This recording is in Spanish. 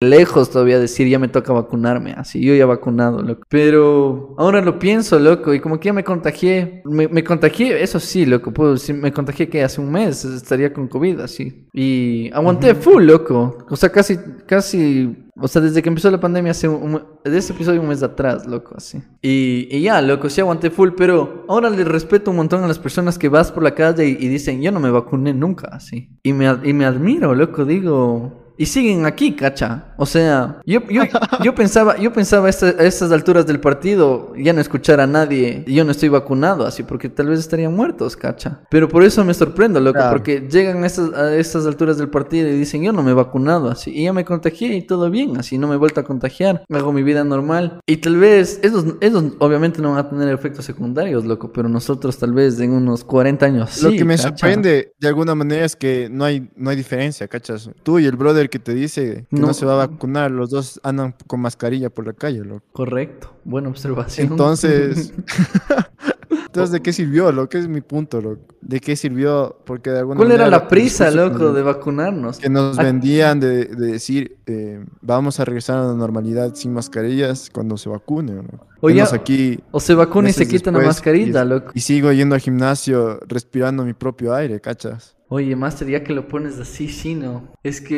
lejos todavía decir ya me toca vacunarme, así yo ya vacunado, loco. Pero ahora lo pienso, loco, y como que ya me contagié, me, me contagié, eso sí, loco, pues sí, me contagié que hace un mes estaría con COVID, así. Y aguanté full, loco. O sea, casi, casi o sea, desde que empezó la pandemia, hace un, de ese episodio un mes atrás, loco, así. Y, y, ya, loco, sí aguanté full, pero ahora le respeto un montón a las personas que vas por la calle y, y dicen, yo no me vacuné nunca, así. Y me, y me admiro, loco, digo, y siguen aquí, cacha. O sea, yo, yo, yo pensaba, yo pensaba a, estas alturas del partido ya no escuchar a nadie y yo no estoy vacunado, así, porque tal vez estarían muertos, cacha. Pero por eso me sorprendo, loco, porque llegan a estas, a estas alturas del partido y dicen, yo no me he vacunado, así, y ya me contagié y todo bien, así, no me he vuelto a contagiar, hago mi vida normal. Y tal vez, esos, esos obviamente no van a tener efectos secundarios, loco, pero nosotros tal vez en unos 40 años. Lo que me sorprende de alguna manera es que no hay, no hay diferencia, cachas. Tú y el brother que te dice que no. se va a vacunar, los dos andan con mascarilla por la calle, loco. Correcto, buena observación. Entonces, entonces ¿de qué sirvió, lo que es mi punto, loco? ¿De qué sirvió? Porque de alguna ¿Cuál era la prisa, loco, de vacunarnos? Que nos vendían de, de decir, eh, vamos a regresar a la normalidad sin mascarillas cuando se vacune, ¿no? Oye, aquí o se vacuna y se quita la mascarilla, y, loco. Y sigo yendo al gimnasio respirando mi propio aire, ¿cachas? Oye, Master, ya que lo pones así, sí, no. Es que